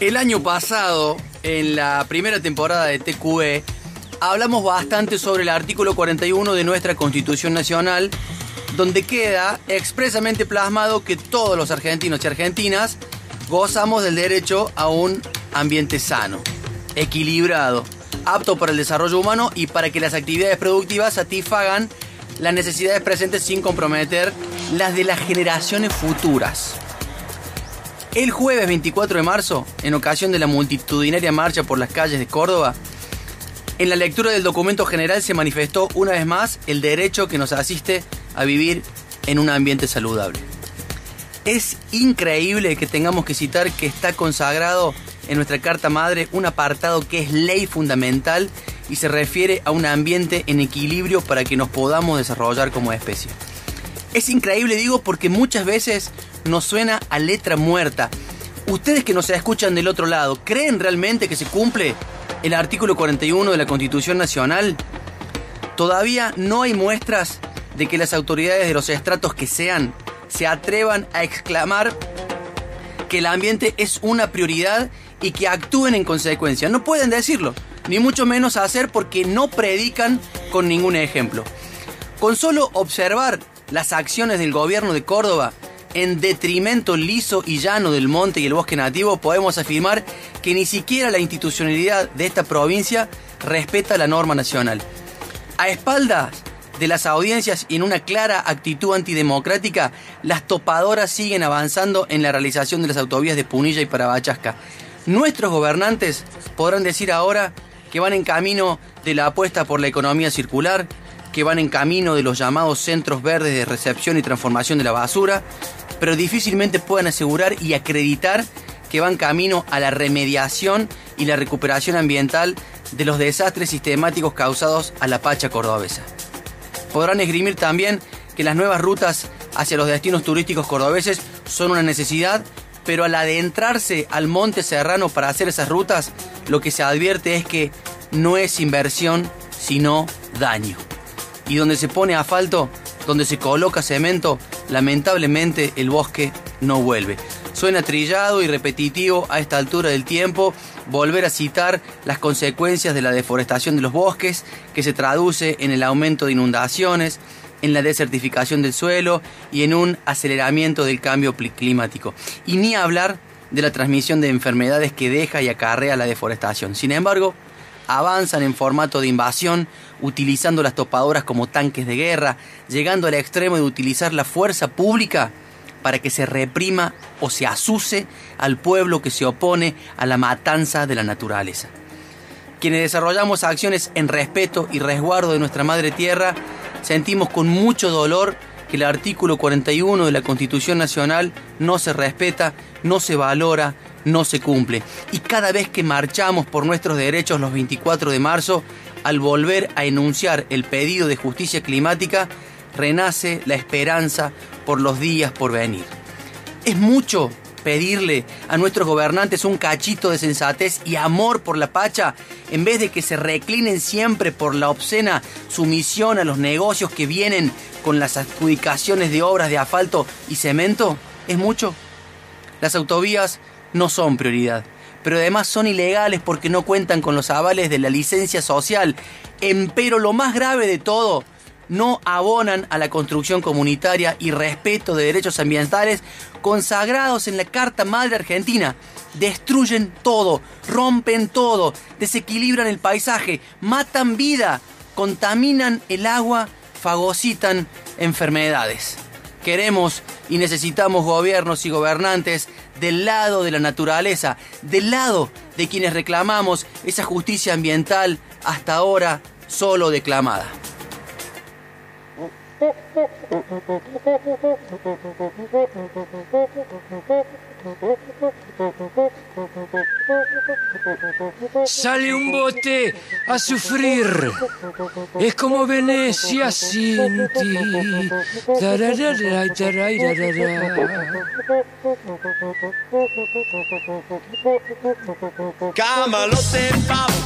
El año pasado, en la primera temporada de TQE, hablamos bastante sobre el artículo 41 de nuestra Constitución Nacional, donde queda expresamente plasmado que todos los argentinos y argentinas gozamos del derecho a un ambiente sano, equilibrado, apto para el desarrollo humano y para que las actividades productivas satisfagan las necesidades presentes sin comprometer las de las generaciones futuras. El jueves 24 de marzo, en ocasión de la multitudinaria marcha por las calles de Córdoba, en la lectura del documento general se manifestó una vez más el derecho que nos asiste a vivir en un ambiente saludable. Es increíble que tengamos que citar que está consagrado en nuestra Carta Madre un apartado que es ley fundamental y se refiere a un ambiente en equilibrio para que nos podamos desarrollar como especie. Es increíble, digo, porque muchas veces nos suena a letra muerta. Ustedes que nos escuchan del otro lado, ¿creen realmente que se cumple el artículo 41 de la Constitución Nacional? Todavía no hay muestras de que las autoridades de los estratos que sean se atrevan a exclamar que el ambiente es una prioridad y que actúen en consecuencia. No pueden decirlo, ni mucho menos hacer porque no predican con ningún ejemplo. Con solo observar las acciones del gobierno de Córdoba en detrimento liso y llano del monte y el bosque nativo, podemos afirmar que ni siquiera la institucionalidad de esta provincia respeta la norma nacional. A espaldas de las audiencias y en una clara actitud antidemocrática, las topadoras siguen avanzando en la realización de las autovías de Punilla y Parabachasca. Nuestros gobernantes podrán decir ahora que van en camino de la apuesta por la economía circular, que van en camino de los llamados centros verdes de recepción y transformación de la basura, pero difícilmente puedan asegurar y acreditar que van camino a la remediación y la recuperación ambiental de los desastres sistemáticos causados a la Pacha cordobesa. Podrán esgrimir también que las nuevas rutas hacia los destinos turísticos cordobeses son una necesidad, pero al adentrarse al monte serrano para hacer esas rutas, lo que se advierte es que no es inversión, sino daño y donde se pone asfalto, donde se coloca cemento, lamentablemente el bosque no vuelve. Suena trillado y repetitivo a esta altura del tiempo volver a citar las consecuencias de la deforestación de los bosques, que se traduce en el aumento de inundaciones, en la desertificación del suelo y en un aceleramiento del cambio climático. Y ni hablar de la transmisión de enfermedades que deja y acarrea la deforestación. Sin embargo, avanzan en formato de invasión, utilizando las topadoras como tanques de guerra, llegando al extremo de utilizar la fuerza pública para que se reprima o se asuse al pueblo que se opone a la matanza de la naturaleza. Quienes desarrollamos acciones en respeto y resguardo de nuestra madre tierra, sentimos con mucho dolor que el artículo 41 de la Constitución Nacional no se respeta, no se valora, no se cumple. Y cada vez que marchamos por nuestros derechos los 24 de marzo, al volver a enunciar el pedido de justicia climática, renace la esperanza por los días por venir. Es mucho pedirle a nuestros gobernantes un cachito de sensatez y amor por la Pacha, en vez de que se reclinen siempre por la obscena sumisión a los negocios que vienen con las adjudicaciones de obras de asfalto y cemento? ¿Es mucho? Las autovías no son prioridad, pero además son ilegales porque no cuentan con los avales de la licencia social. Empero lo más grave de todo, no abonan a la construcción comunitaria y respeto de derechos ambientales consagrados en la Carta Madre Argentina. Destruyen todo, rompen todo, desequilibran el paisaje, matan vida, contaminan el agua, fagocitan enfermedades. Queremos y necesitamos gobiernos y gobernantes del lado de la naturaleza, del lado de quienes reclamamos esa justicia ambiental hasta ahora solo declamada. Sale un bote a sufrir. Es como Venecia sin ti. Camalote, papá.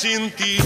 sin ti.